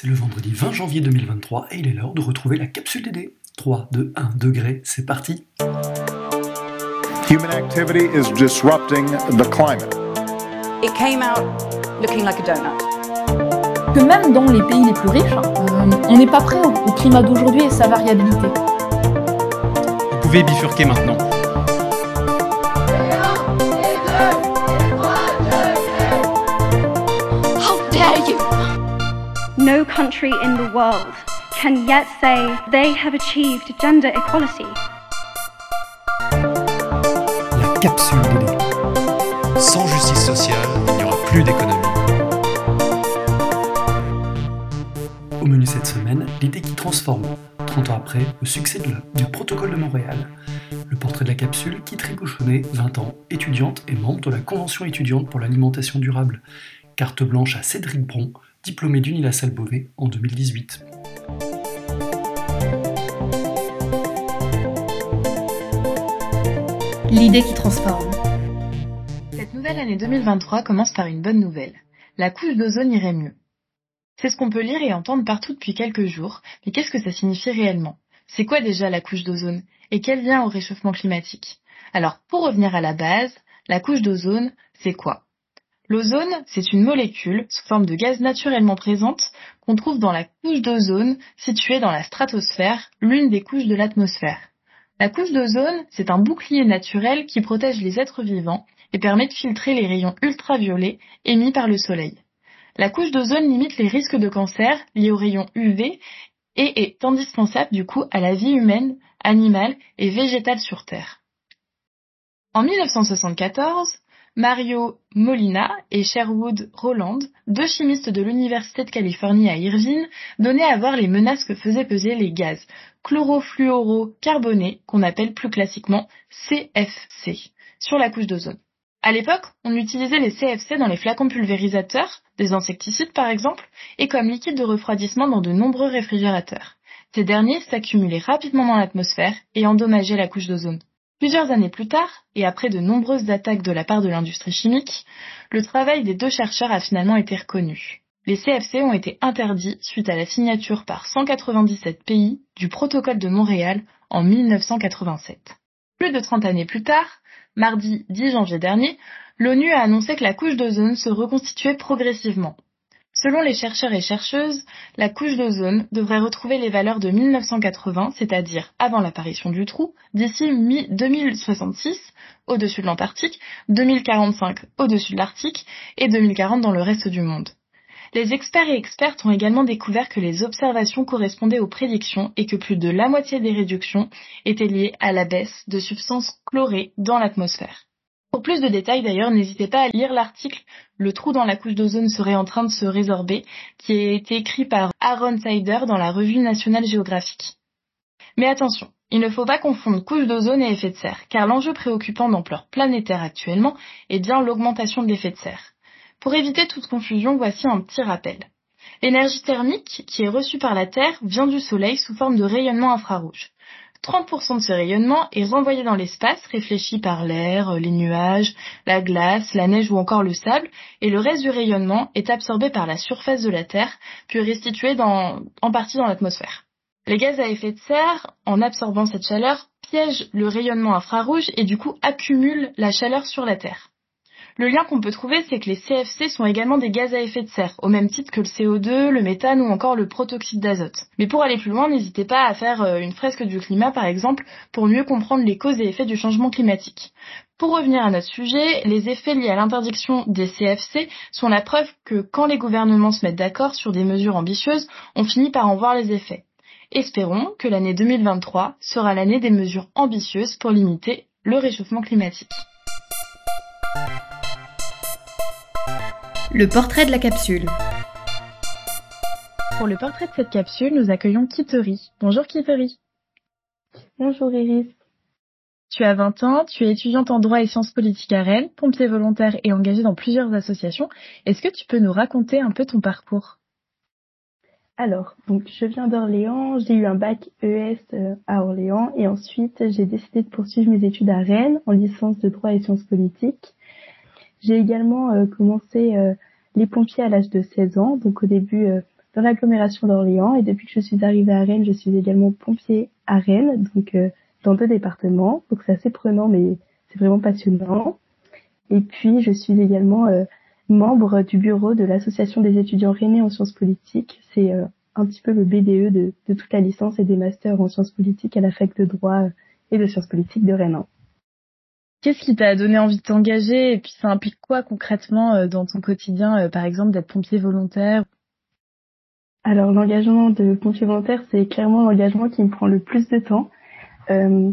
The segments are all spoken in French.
C'est le vendredi 20 janvier 2023 et il est l'heure de retrouver la capsule DD. 3, 2, 1 degré, c'est parti. Human activity is disrupting the climate. It came out looking like a donut. Que même dans les pays les plus riches, euh, on n'est pas prêt au, au climat d'aujourd'hui et sa variabilité. Vous pouvez bifurquer maintenant. In the world can yet say they have achieved gender equality. La capsule DD. Sans justice sociale, il n'y aura plus d'économie. Au menu cette semaine, l'idée qui transforme. 30 ans après, le succès de du protocole de Montréal. Le portrait de la capsule qui Tribouchonnet, 20 ans, étudiante et membre de la Convention étudiante pour l'alimentation durable. Carte blanche à Cédric Bron, diplômé d'Unilassal Beauvais en 2018. L'idée qui transforme. Cette nouvelle année 2023 commence par une bonne nouvelle. La couche d'ozone irait mieux. C'est ce qu'on peut lire et entendre partout depuis quelques jours, mais qu'est-ce que ça signifie réellement? C'est quoi déjà la couche d'ozone? Et quel lien au réchauffement climatique? Alors, pour revenir à la base, la couche d'ozone, c'est quoi? L'ozone, c'est une molécule sous forme de gaz naturellement présente qu'on trouve dans la couche d'ozone située dans la stratosphère, l'une des couches de l'atmosphère. La couche d'ozone, c'est un bouclier naturel qui protège les êtres vivants et permet de filtrer les rayons ultraviolets émis par le soleil. La couche d'ozone limite les risques de cancer liés aux rayons UV et est indispensable du coup à la vie humaine, animale et végétale sur Terre. En 1974, Mario Molina et Sherwood Rowland, deux chimistes de l'Université de Californie à Irvine, donnaient à voir les menaces que faisaient peser les gaz chlorofluorocarbonés, qu'on appelle plus classiquement CFC, sur la couche d'ozone. À l'époque, on utilisait les CFC dans les flacons pulvérisateurs, des insecticides par exemple, et comme liquide de refroidissement dans de nombreux réfrigérateurs. Ces derniers s'accumulaient rapidement dans l'atmosphère et endommageaient la couche d'ozone. Plusieurs années plus tard, et après de nombreuses attaques de la part de l'industrie chimique, le travail des deux chercheurs a finalement été reconnu. Les CFC ont été interdits suite à la signature par 197 pays du protocole de Montréal en 1987. Plus de 30 années plus tard, mardi 10 janvier dernier, l'ONU a annoncé que la couche d'ozone se reconstituait progressivement. Selon les chercheurs et chercheuses, la couche d'ozone devrait retrouver les valeurs de 1980, c'est-à-dire avant l'apparition du trou, d'ici mi-2066 au-dessus de l'Antarctique, 2045 au-dessus de l'Arctique et 2040 dans le reste du monde. Les experts et expertes ont également découvert que les observations correspondaient aux prédictions et que plus de la moitié des réductions étaient liées à la baisse de substances chlorées dans l'atmosphère. Pour plus de détails d'ailleurs, n'hésitez pas à lire l'article Le trou dans la couche d'ozone serait en train de se résorber qui a été écrit par Aaron Sider dans la revue nationale géographique. Mais attention, il ne faut pas confondre couche d'ozone et effet de serre, car l'enjeu préoccupant d'ampleur planétaire actuellement est bien l'augmentation de l'effet de serre. Pour éviter toute confusion, voici un petit rappel. L'énergie thermique qui est reçue par la Terre vient du Soleil sous forme de rayonnement infrarouge. 30% de ce rayonnement est renvoyé dans l'espace, réfléchi par l'air, les nuages, la glace, la neige ou encore le sable, et le reste du rayonnement est absorbé par la surface de la Terre, puis restitué en partie dans l'atmosphère. Les gaz à effet de serre, en absorbant cette chaleur, piègent le rayonnement infrarouge et du coup accumulent la chaleur sur la Terre. Le lien qu'on peut trouver, c'est que les CFC sont également des gaz à effet de serre, au même titre que le CO2, le méthane ou encore le protoxyde d'azote. Mais pour aller plus loin, n'hésitez pas à faire euh, une fresque du climat, par exemple, pour mieux comprendre les causes et effets du changement climatique. Pour revenir à notre sujet, les effets liés à l'interdiction des CFC sont la preuve que quand les gouvernements se mettent d'accord sur des mesures ambitieuses, on finit par en voir les effets. Espérons que l'année 2023 sera l'année des mesures ambitieuses pour limiter le réchauffement climatique. Le portrait de la capsule. Pour le portrait de cette capsule, nous accueillons Kiteri. Bonjour Kiteri. Bonjour Iris. Tu as 20 ans, tu es étudiante en droit et sciences politiques à Rennes, pompier volontaire et engagée dans plusieurs associations. Est-ce que tu peux nous raconter un peu ton parcours? Alors, donc je viens d'Orléans, j'ai eu un bac ES euh, à Orléans et ensuite j'ai décidé de poursuivre mes études à Rennes en licence de droit et sciences politiques. J'ai également euh, commencé euh, les pompiers à l'âge de 16 ans, donc au début euh, dans l'agglomération d'Orléans et depuis que je suis arrivée à Rennes, je suis également pompier à Rennes, donc dans deux départements. Donc c'est assez prenant, mais c'est vraiment passionnant. Et puis je suis également membre du bureau de l'association des étudiants rennais en sciences politiques. C'est un petit peu le BDE de, de, toute la licence et des masters en sciences politiques à la fac de droit et de sciences politiques de Rennes. Qu'est-ce qui t'a donné envie de t'engager et puis ça implique quoi concrètement euh, dans ton quotidien, euh, par exemple d'être pompier volontaire? Alors l'engagement de pompier volontaire, c'est clairement l'engagement qui me prend le plus de temps. Euh,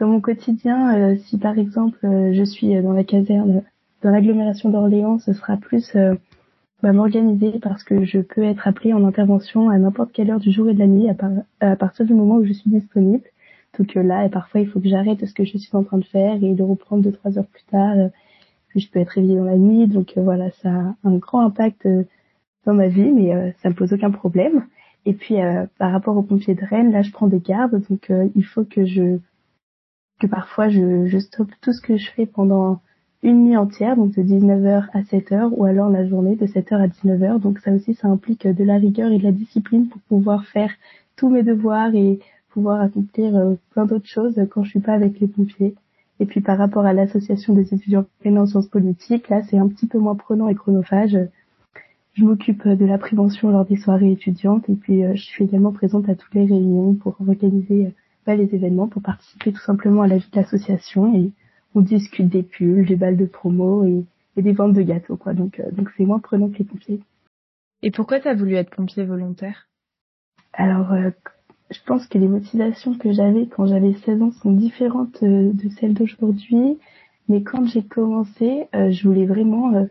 dans mon quotidien, euh, si par exemple je suis dans la caserne, dans l'agglomération d'Orléans, ce sera plus bah, m'organiser parce que je peux être appelée en intervention à n'importe quelle heure du jour et de la nuit à partir du moment où je suis disponible. Donc là, et parfois, il faut que j'arrête ce que je suis en train de faire et de reprendre deux, trois heures plus tard. Euh, puis je peux être réveillée dans la nuit. Donc euh, voilà, ça a un grand impact euh, dans ma vie, mais ça me pose aucun problème. Et puis par rapport aux pompiers de Rennes, là, je prends des gardes. Donc il faut que je que parfois je, je stoppe tout ce que je fais pendant une nuit entière, donc de 19h à 7h, ou alors la journée de 7h à 19h. Donc ça aussi, ça implique de la rigueur et de la discipline pour pouvoir faire tous mes devoirs et pouvoir accomplir euh, plein d'autres choses quand je suis pas avec les pompiers. Et puis par rapport à l'association des étudiants en sciences politiques, là c'est un petit peu moins prenant et chronophage. Je m'occupe de la prévention lors des soirées étudiantes et puis euh, je suis également présente à toutes les réunions pour organiser euh, bah, les événements, pour participer tout simplement à la vie de l'association et on discute des pulls, des balles de promo et, des ventes de gâteaux quoi. Donc donc c'est moins prenant que les pompiers. Et pourquoi tu as voulu être pompier volontaire? Alors je pense que les motivations que j'avais quand j'avais 16 ans sont différentes euh, de celles d'aujourd'hui. Mais quand j'ai commencé, euh, je voulais vraiment euh,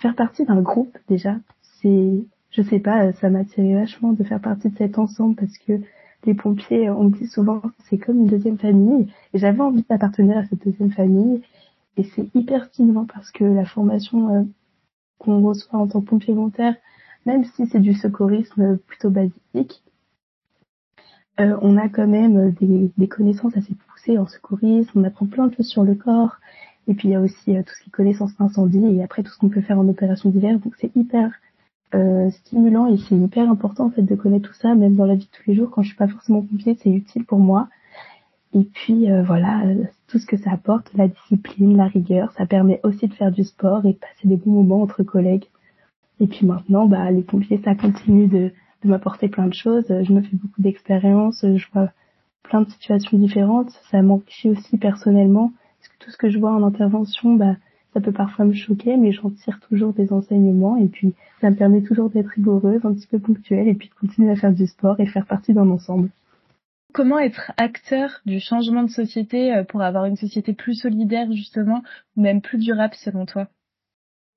faire partie d'un groupe déjà. C'est, je sais pas, ça m'attirait vachement de faire partie de cet ensemble parce que les pompiers, on me dit souvent, c'est comme une deuxième famille. Et j'avais envie d'appartenir à cette deuxième famille. Et c'est hyper stimulant parce que la formation qu'on reçoit en tant que pompier volontaire, même si c'est du secourisme plutôt basique, euh, on a quand même des, connaissances assez poussées en secourisme, on apprend plein de choses sur le corps, et puis il y a aussi euh, tout ce qui est connaissances incendie, et après tout ce qu'on peut faire en opération d'hiver, donc c'est hyper euh, stimulant et c'est hyper important en fait de connaître tout ça, même dans la vie de tous les jours, quand je suis pas forcément pompier, c'est utile pour moi. Et puis euh, voilà, tout ce que ça apporte, la discipline, la rigueur, ça permet aussi de faire du sport et de passer des bons moments entre collègues. Et puis maintenant, bah, les pompiers, ça continue de, de m'apporter plein de choses. Je me fais beaucoup d'expériences, je vois plein de situations différentes. Ça m'enrichit aussi personnellement, parce que tout ce que je vois en intervention, bah, ça peut parfois me choquer, mais j'en tire toujours des enseignements et puis ça me permet toujours d'être rigoureuse, un petit peu ponctuelle et puis de continuer à faire du sport et faire partie d'un ensemble. Comment être acteur du changement de société euh, pour avoir une société plus solidaire justement ou même plus durable selon toi?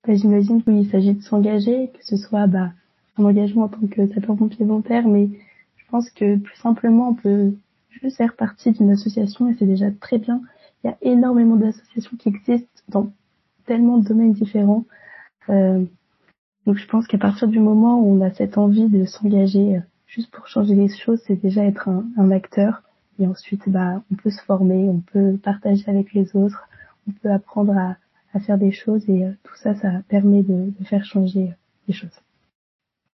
Bah, J'imagine qu'il s'agit de s'engager, que ce soit bah, un engagement en tant que sapeur-pompier volontaire, mais je pense que plus simplement, on peut juste faire partie d'une association et c'est déjà très bien. Il y a énormément d'associations qui existent dans tellement de domaines différents. Euh, donc je pense qu'à partir du moment où on a cette envie de s'engager euh, juste pour changer les choses, c'est déjà être un, un, acteur. Et ensuite, bah, on peut se former, on peut partager avec les autres, on peut apprendre à, à faire des choses et euh, tout ça, ça permet de, de faire changer euh, les choses.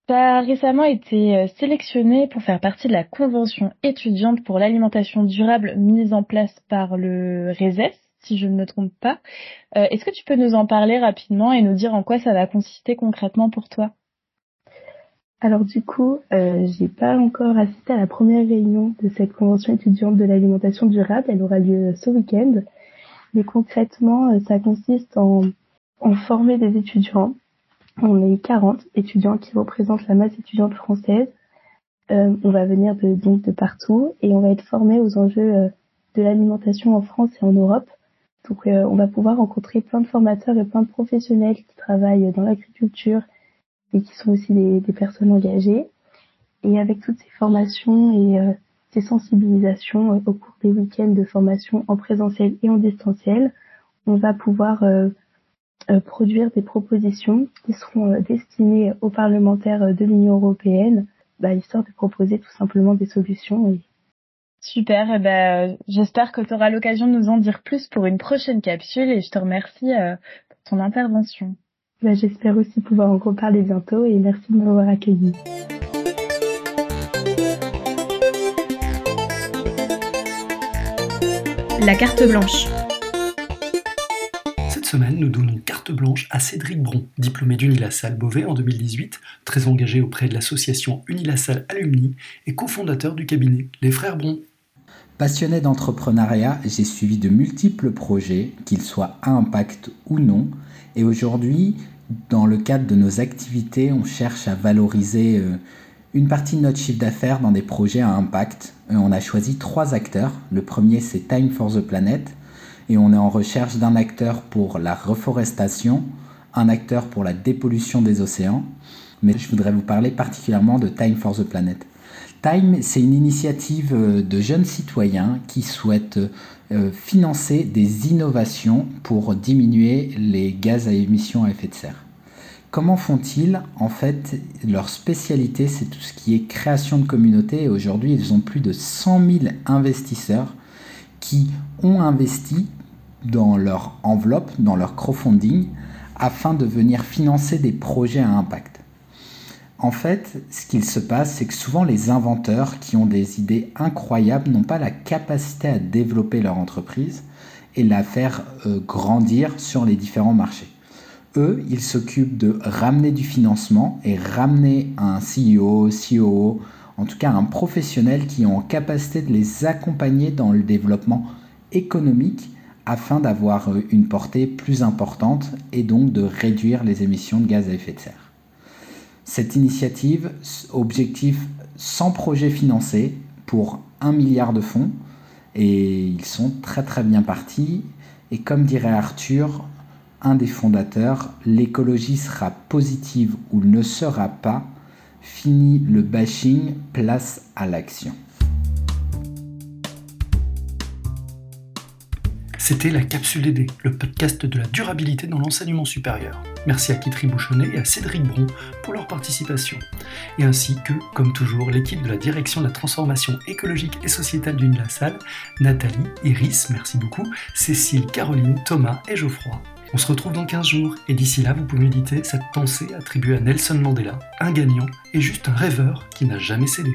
As récemment été euh, sélectionné pour faire partie de la convention étudiante pour l'alimentation durable mise en place par le RESES, si je ne me trompe pas. Euh, est-ce que tu peux nous en parler rapidement et nous dire en quoi ça va consister concrètement pour toi? Alors du coup, euh, j'ai pas encore assisté à la première réunion de cette convention étudiante de l'alimentation durable. Elle aura lieu ce week-end. Mais concrètement, euh, ça consiste en, en former des étudiants on est 40 étudiants qui représentent la masse étudiante française. Euh, on va venir de, donc de partout et on va être formés aux enjeux euh, de l'alimentation en France et en Europe. Donc euh, on va pouvoir rencontrer plein de formateurs et plein de professionnels qui travaillent dans l'agriculture et qui sont aussi des, des, personnes engagées. Et avec toutes ces formations et ces sensibilisations au cours des week-ends de formation en présentiel et en distanciel, on va pouvoir euh, produire des propositions qui seront euh, destinées aux parlementaires euh, de l'Union européenne, bah, histoire de proposer tout simplement des solutions. Super, et eh ben, j'espère que tu auras l'occasion de nous en dire plus pour une prochaine capsule et je te remercie pour ton intervention. Bah, J'espère aussi pouvoir en reparler bientôt et merci de m'avoir accueilli. La carte blanche. Nous donnons carte blanche à Cédric Bron, diplômé d'Unilassal Beauvais en 2018, très engagé auprès de l'association Unilassal Alumni et cofondateur du cabinet Les Frères Bron. Passionné d'entrepreneuriat, j'ai suivi de multiples projets, qu'ils soient à impact ou non, et aujourd'hui, dans le cadre de nos activités, on cherche à valoriser euh, une partie de notre chiffre d'affaires dans des projets à impact. Et on a choisi trois acteurs. Le premier, c'est Time for the Planet, et on est en recherche d'un acteur pour la reforestation, un acteur pour la dépollution des océans, mais je voudrais vous parler particulièrement de Time for the Planet. Time, c'est une initiative euh, de jeunes citoyens qui souhaitent euh, financer des innovations pour diminuer les gaz à émissions à effet de serre. Comment font-ils? En fait, leur spécialité, c'est tout ce qui est création de communautés. Et aujourd'hui, ils ont plus de 100 000 investisseurs qui ont investi dans leur enveloppe, dans leur crowdfunding, afin de venir financer des projets à impact. En fait, ce qu'il se passe, c'est que souvent les inventeurs qui ont des idées incroyables n'ont pas la capacité à développer leur entreprise et la faire euh, grandir sur les différents marchés. Eux, ils s'occupent de ramener du financement et ramener un CEO, COO, en tout cas un professionnel qui ont en capacité de les accompagner dans le développement économique afin d'avoir euh, une portée plus importante et donc de réduire les émissions de gaz à effet de serre. Cette initiative, objectif 100 projets financés pour 1 milliard de fonds, et ils sont très très bien partis. Et comme dirait Arthur, un des fondateurs, l'écologie sera positive ou ne sera pas, fini le bashing, place à l'action. C'était la Capsule DD, le podcast de la durabilité dans l'enseignement supérieur. Merci à Kitri Bouchonnet et à Cédric Bron pour leur participation. Et ainsi que, comme toujours, l'équipe de la direction de la transformation écologique et sociétale d'une la salle, Nathalie, Iris, merci beaucoup, Cécile, Caroline, Thomas et Geoffroy. On se retrouve dans 15 jours et d'ici là, vous pouvez méditer cette pensée attribuée à Nelson Mandela, un gagnant et juste un rêveur qui n'a jamais cédé.